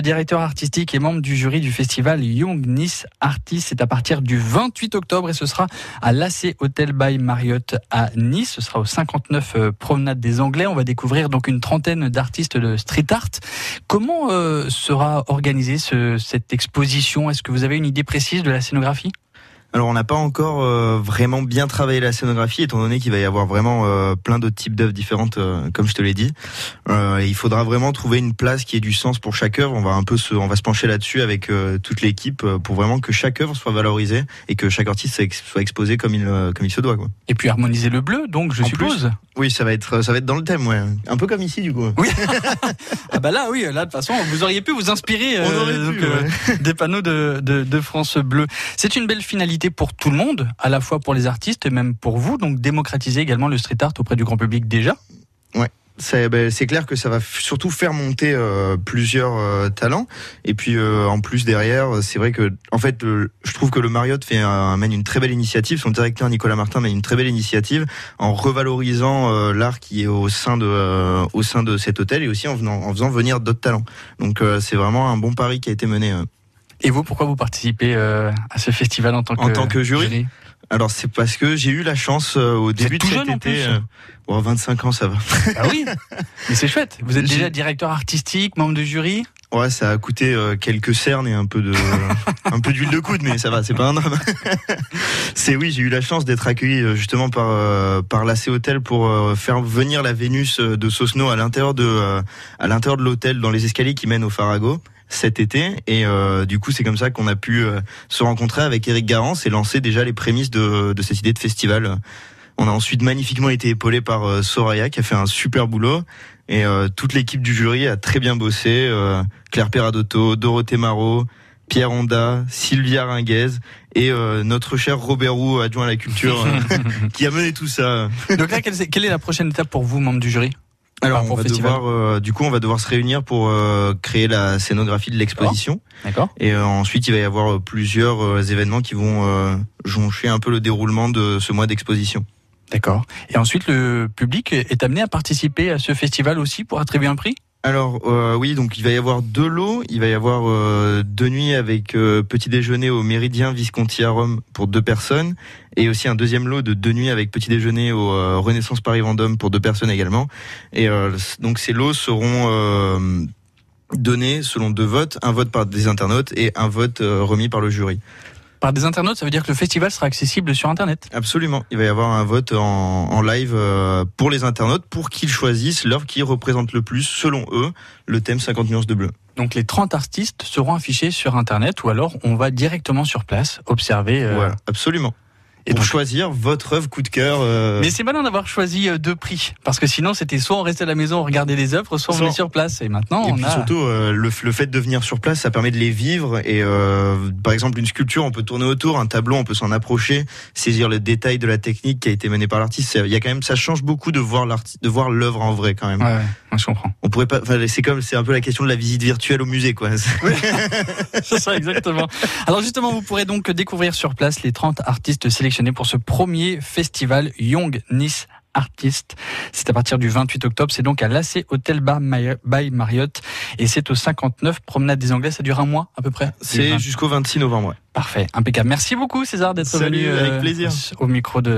directeur artistique et membre du jury du festival Young Nice Artist. C'est à partir du 28 octobre et ce sera à l'AC Hotel by Marriott à Nice. Ce sera au 59 euh, Promenade des Anglais. On va découvrir donc une trentaine d'artistes de street art. Comment euh, sera organisée ce, cette exposition? Est-ce que vous avez une idée précise de la scénographie? Alors on n'a pas encore euh, vraiment bien travaillé la scénographie, étant donné qu'il va y avoir vraiment euh, plein d'autres types d'œuvres différentes, euh, comme je te l'ai dit. il faudra vraiment trouver une place qui ait du sens pour chaque œuvre. On va un peu se, on va se pencher là-dessus avec toute l'équipe pour vraiment que chaque œuvre soit valorisée et que chaque artiste soit exposé comme il comme il se doit. Quoi. Et puis harmoniser le bleu, donc je suppose. oui, ça va être ça va être dans le thème, ouais. Un peu comme ici du coup. Oui. ah bah là, oui, là de toute façon, vous auriez pu vous inspirer des panneaux de, de, de France Bleu. C'est une belle finalité pour tout le monde, à la fois pour les artistes et même pour vous, donc démocratiser également le street art auprès du grand public déjà Ouais. Ben, c'est clair que ça va surtout faire monter euh, plusieurs euh, talents. Et puis euh, en plus derrière c'est vrai que en fait je trouve que le Marriott fait mène une très belle initiative. Son directeur Nicolas Martin mène une très belle initiative en revalorisant l'art qui est au sein de au sein de cet hôtel et aussi en, venant, en faisant venir d'autres talents. Donc c'est vraiment un bon pari qui a été mené et vous, pourquoi vous participez euh, à ce festival en tant que, en tant que jury, Alors c'est parce que j'ai eu la chance euh, au début de cet été. Euh, bon, 25 ans, ça va. Ah oui, mais c'est chouette. Vous êtes déjà directeur artistique, membre de jury? Ouais, ça a coûté quelques cernes et un peu de un peu d'huile de coude, mais ça va, c'est pas un drame. c'est oui, j'ai eu la chance d'être accueilli justement par par l'AC Hotel pour faire venir la Vénus de Sosno à l'intérieur de à l'intérieur de l'hôtel dans les escaliers qui mènent au Farago cet été et euh, du coup c'est comme ça qu'on a pu euh, se rencontrer avec Eric Garance et lancer déjà les prémices de, de cette idée de festival. On a ensuite magnifiquement été épaulé par euh, Soraya qui a fait un super boulot et toute l'équipe du jury a très bien bossé. Claire Peradotto, Dorothée Marot, Pierre Honda, Sylvia Ringuez et notre cher Robert Roux, adjoint à la culture, qui a mené tout ça. Donc là, quelle est la prochaine étape pour vous, membre du jury? Alors, on va devoir, euh, du coup, on va devoir se réunir pour euh, créer la scénographie de l'exposition. D'accord. Et euh, ensuite, il va y avoir plusieurs événements qui vont joncher un peu le déroulement de ce mois d'exposition. D'accord. Et ensuite, le public est amené à participer à ce festival aussi pour attribuer un prix? Alors euh, oui, donc il va y avoir deux lots. Il va y avoir euh, deux nuits avec euh, petit déjeuner au Méridien Visconti à Rome pour deux personnes, et aussi un deuxième lot de deux nuits avec petit déjeuner au Renaissance Paris Vendôme pour deux personnes également. Et donc ces lots seront donnés selon deux votes, un vote par des internautes et un vote remis par le jury par des internautes, ça veut dire que le festival sera accessible sur Internet Absolument. Il va y avoir un vote en, live euh, pour les internautes pour qu'ils choisissent l'œuvre qui représente le plus, selon eux, le thème 50 nuances de bleu. Donc les 30 artistes seront affichés sur Internet ou alors on va directement sur place observer. Euh... absolument et pour choisir votre œuvre coup de cœur. Euh... Mais c'est malin d'avoir choisi euh, deux prix parce que sinon c'était soit on restait à la maison on regardait les œuvres, soit on venait sur place. Et maintenant et on puis surtout euh, le, le, fait de venir sur place, ça permet de les vivre. Et euh, par exemple une sculpture, on peut tourner autour, un tableau, on peut s'en approcher, saisir le détail de la technique qui a été menée par l'artiste. Il y a quand même, ça change beaucoup de voir de voir l'œuvre en vrai quand même. Ouais, ouais, je comprends. On pourrait pas. C'est comme, c'est un peu la question de la visite virtuelle au musée, quoi. Oui. c'est ça exactement. Alors justement, vous pourrez donc découvrir sur place les 30 artistes sélectionnés pour ce premier festival Young Nice Artist. C'est à partir du 28 octobre. C'est donc à l'AC Hotel Bar by Marriott. Et c'est au 59 Promenade des Anglais. Ça dure un mois à peu près C'est jusqu'au 26 novembre. Parfait. Impeccable. Merci beaucoup César d'être venu avec euh, plaisir. au micro de